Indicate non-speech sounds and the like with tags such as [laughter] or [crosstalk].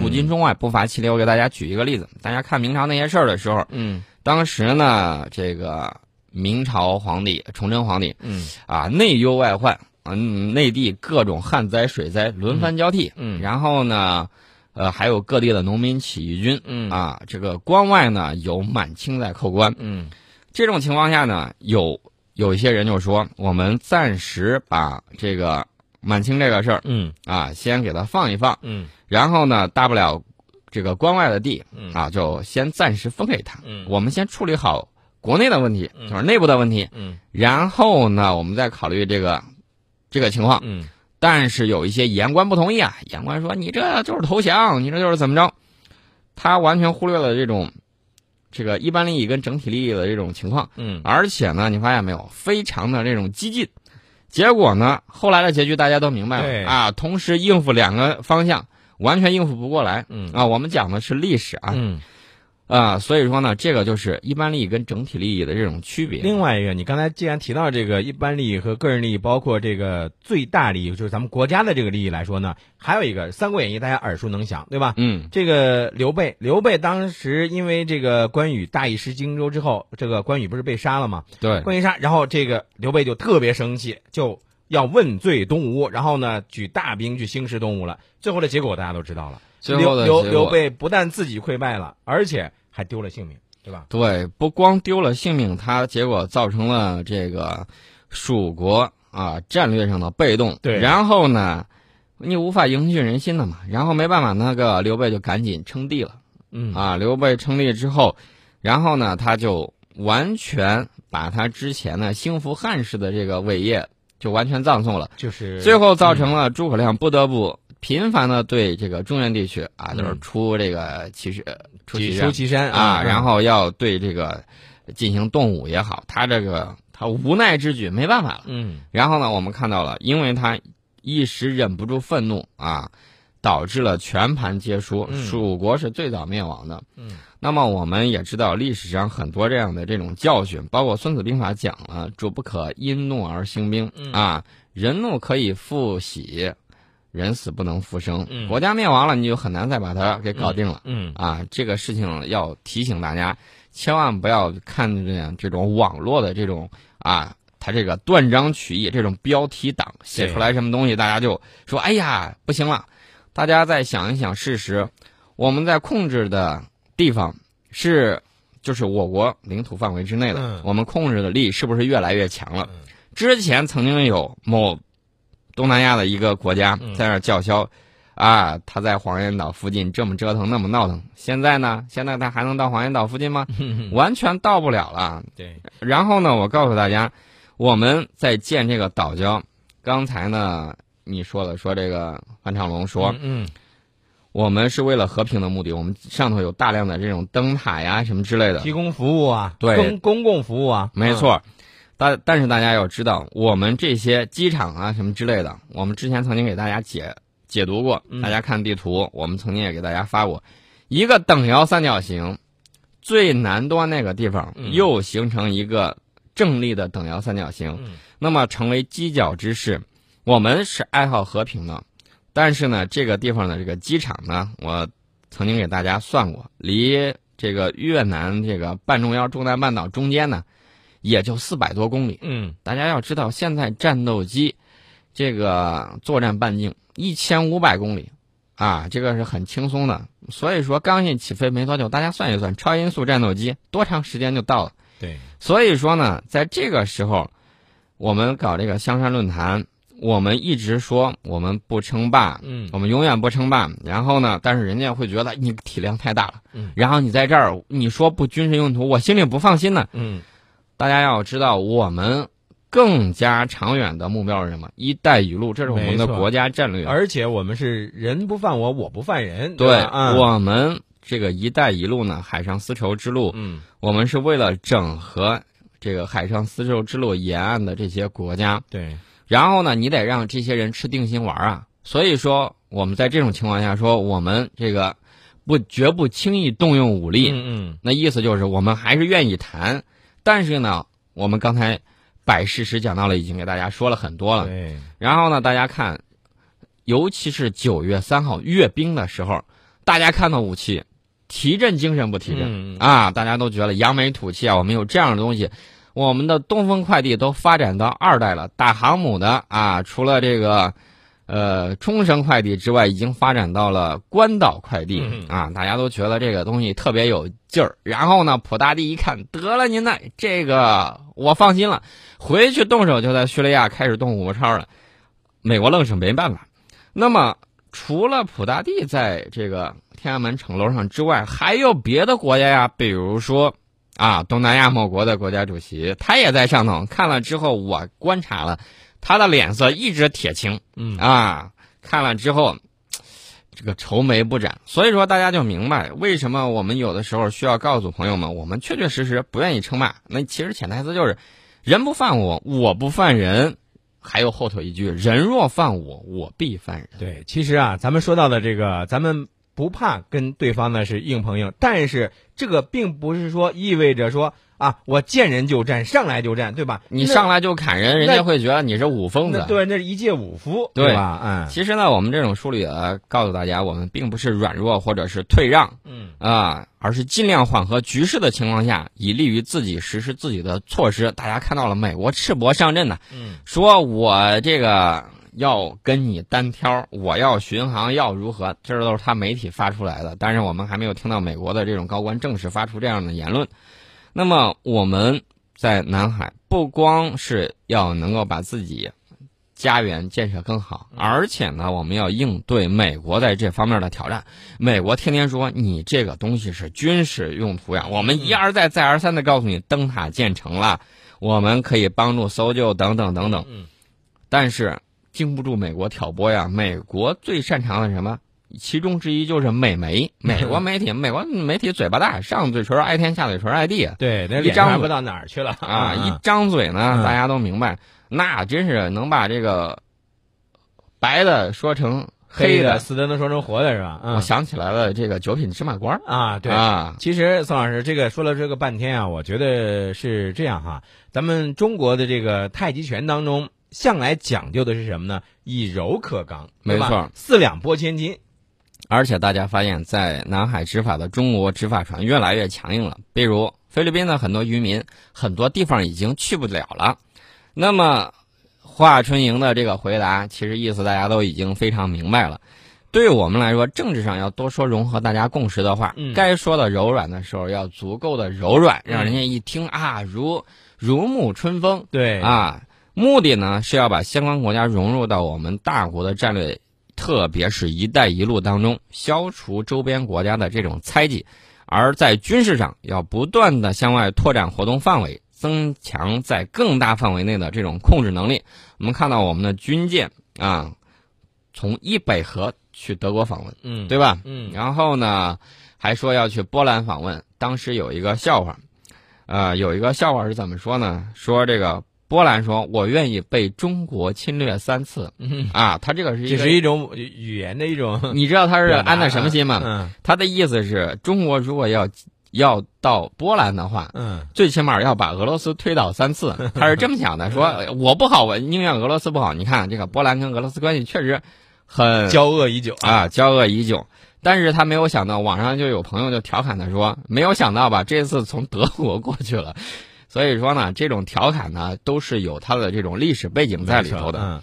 古今中外不乏其例。我给大家举一个例子，大家看明朝那些事儿的时候，嗯。当时呢，这个明朝皇帝崇祯皇帝嗯。啊，内忧外患，嗯，内地各种旱灾、水灾轮番交替，嗯。然后呢，呃，还有各地的农民起义军，嗯。啊，这个关外呢有满清在扣关，嗯。这种情况下呢，有有一些人就说，我们暂时把这个满清这个事儿。嗯。啊，先给它放一放，嗯。然后呢，大不了这个关外的地嗯。啊，就先暂时分给他，嗯。我们先处理好国内的问题，嗯。就是内部的问题，嗯。然后呢，我们再考虑这个这个情况。嗯。但是有一些言官不同意啊，言官说你这就是投降，你这就是怎么着？他完全忽略了这种这个一般利益跟整体利益的这种情况，嗯。而且呢，你发现没有，非常的这种激进。结果呢，后来的结局大家都明白了啊，同时应付两个方向，完全应付不过来。嗯啊，我们讲的是历史啊，嗯。啊，所以说呢，这个就是一般利益跟整体利益的这种区别。另外一个，你刚才既然提到这个一般利益和个人利益，包括这个最大利益，就是咱们国家的这个利益来说呢，还有一个《三国演义》，大家耳熟能详，对吧？嗯这个刘备，刘备当时因为这个关羽大意失荆州之后，这个关羽不是被杀了吗？对，关羽杀，然后这个刘备就特别生气，就要问罪东吴，然后呢举大兵去兴师东吴了。最后的结果大家都知道了，最后的刘刘刘备不但自己溃败了，而且还丢了性命，对吧？对，不光丢了性命，他结果造成了这个蜀国啊战略上的被动。对然后呢，你无法凝聚人心的嘛，然后没办法，那个刘备就赶紧称帝了嗯啊。刘备称帝之后，然后呢，他就完全把他之前的兴复汉室的这个伟业就完全葬送了。就是最后造成了诸葛亮不得不频繁的对这个中原地区啊，就是嗯出这个奇士出奇山出祁山啊，然后后要对这个进行动武也好，他这个他无奈之举，没办法了。嗯。然后呢，我们看到了，因为他一时忍不住愤怒啊，导致了全盘皆输，嗯。蜀国是最早灭亡的。嗯。那么我们也知道，历史上很多这样的这种教训，包括《孙子兵法》讲了“主不可因怒而兴兵”嗯。啊，人怒可以复喜，人死不能复生。嗯国家灭亡了，你就很难再把它给搞定了。嗯啊，这个事情要提醒大家，千万不要看见这种网络的这种啊，它这个断章取义这种标题党写出来什么东西，大家就说哎呀不行了。大家再想一想事实，我们在控制的地方是就是我国领土范围之内的，嗯我们控制的力是不是越来越强了嗯？之前曾经有某东南亚的一个国家嗯在那儿叫嚣。啊，他在黄岩岛附近这么折腾，那么闹腾，现在呢？现在他还能到黄岩岛附近吗？[laughs] 完全到不了了。对然后呢，我告诉大家，我们在建这个岛礁，刚才呢你说了，说这个范长龙说，嗯我们是为了和平的目的，我们上头有大量的这种灯塔呀什么之类的，提供服务啊，对公公共服务啊，没错。但但是大家要知道，我们这些机场啊什么之类的，我们之前曾经给大家解解读过，嗯。大家看地图，我们曾经也给大家发过，一个等腰三角形，最南端那个地方嗯。又形成一个正立的等腰三角形，嗯。那么成为犄角之势。我们是爱好和平的，但是呢，这个地方的这个机场呢，我曾经给大家算过，离这个越南这个半中央中南半岛中间呢，也就四百多公里。嗯大家要知道，现在战斗机这个作战半径一千五百公里，啊，这个是很轻松的。所以说，刚一起飞没多久，大家算一算，超音速战斗机多长时间就到了？对，所以说呢，在这个时候，我们搞这个香山论坛，我们一直说我们不称霸，嗯我们永远不称霸。然后呢，但是人家会觉得你体量太大了，嗯然后你在这儿你说不军事用途，我心里不放心呢。嗯大家要知道，我们更加长远的目标是什么？“一带一路”，这是我们的国家战略。而且我们是人不犯我，我不犯人，对，我们这个“一带一路”呢，海上丝绸之路，嗯我们是为了整合这个海上丝绸之路沿岸的这些国家，对，然后呢，你得让这些人吃定心丸啊。所以说，我们在这种情况下说，我们这个不绝不轻易动用武力。嗯那意思就是我们还是愿意谈，但是呢，我们刚才摆事实讲到了，已经给大家说了很多嗯，了。对，然后呢，大家看，尤其是九月三号阅兵的时候，大家看到武器，提振精神不提振、嗯啊？大家都觉得扬眉吐气啊，我们有这样的东西。我们的东风快递都发展到二代了，打航母的啊，除了这个，呃，冲绳快递之外，已经发展到了关岛快递、嗯啊，大家都觉得这个东西特别有劲儿。然后呢，普大帝一看，得了您的这个，我放心了，回去动手就在叙利亚开始动虎超了。美国愣是没办法。那么，除了普大帝在这个天安门城楼上之外，还有别的国家呀，比如说。啊，东南亚某国的国家主席，他也在上头看了之后，我观察了，他的脸色一直铁青，嗯啊，看了之后，这个愁眉不展。所以说，大家就明白为什么我们有的时候需要告诉朋友们，我们确确实实不愿意称霸。那其实潜台词就是，人不犯我，我不犯人。还有后头一句，人若犯我，我必犯人。对，其实啊，咱们说到的这个，咱们不怕跟对方呢是硬碰硬，但是这个并不是说意味着说啊，我见人就战，上来就战，对吧？你上来就砍人，人家会觉得你是武疯子。对，那是一介武夫，对吧？嗯，其实呢，我们这种书里呃，告诉大家，我们并不是软弱或者是退让，嗯啊，而是尽量缓和局势的情况下，以利于自己实施自己的措施。大家看到了，美国赤膊上阵呢，嗯说我这个要跟你单挑，我要巡航，要如何？这都是他媒体发出来的，但是我们还没有听到美国的这种高官正式发出这样的言论。那么我们在南海不光是要能够把自己家园建设更好，而且呢，我们要应对美国在这方面的挑战。美国天天说你这个东西是军事用途呀，我们一而再再而三的告诉你，灯塔建成了，我们可以帮助搜救等等等等。嗯，但是经不住美国挑拨呀。美国最擅长的什么？其中之一就是美媒，美国媒体，美国媒体嘴巴大，上嘴唇挨天，下嘴唇挨地对，那一张不到哪儿去了啊！一张嘴呢，嗯大家都明白，那真是能把这个白的说成黑的。死的能说成活的是吧？我嗯想起来了，这个九品芝麻官啊，对。啊，其实宋老师这个说了这个半天啊，我觉得是这样哈。咱们中国的这个太极拳当中，向来讲究的是什么呢？以柔克刚，没错四两拨千斤。而且大家发现，在南海执法的中国执法船越来越强硬了。比如菲律宾的很多渔民，很多地方已经去不了了。那么华春莹的这个回答，其实意思大家都已经非常明白了。对我们来说，政治上要多说融合大家共识的话，嗯该说的柔软的时候要足够的柔软，嗯让人家一听啊如如沐春风。对，啊，目的呢是要把相关国家融入到我们大国的战略，特别是一带一路当中，消除周边国家的这种猜忌，而在军事上要不断的向外拓展活动范围，增强在更大范围内的这种控制能力。我们看到我们的军舰啊，从伊北河去德国访问，嗯，对吧？嗯然后呢，还说要去波兰访问。当时有一个笑话，呃，有一个笑话是怎么说呢？说这个波兰说：“我愿意被中国侵略三次。嗯，啊，他这个是这是一种语言的一种 [laughs] 你知道他是安的什么心吗？嗯他的意思是中国如果要要到波兰的话，嗯最起码要把俄罗斯推倒三次。[laughs] 他是这么想的，说呃我不好，我宁愿俄罗斯不好。你看这个波兰跟俄罗斯关系确实很交恶已久啊，交恶已久。但是他没有想到，网上就有朋友就调侃他说，没有想到吧，这次从德国过去了。所以说呢，这种调侃呢，都是有它的这种历史背景在里头的。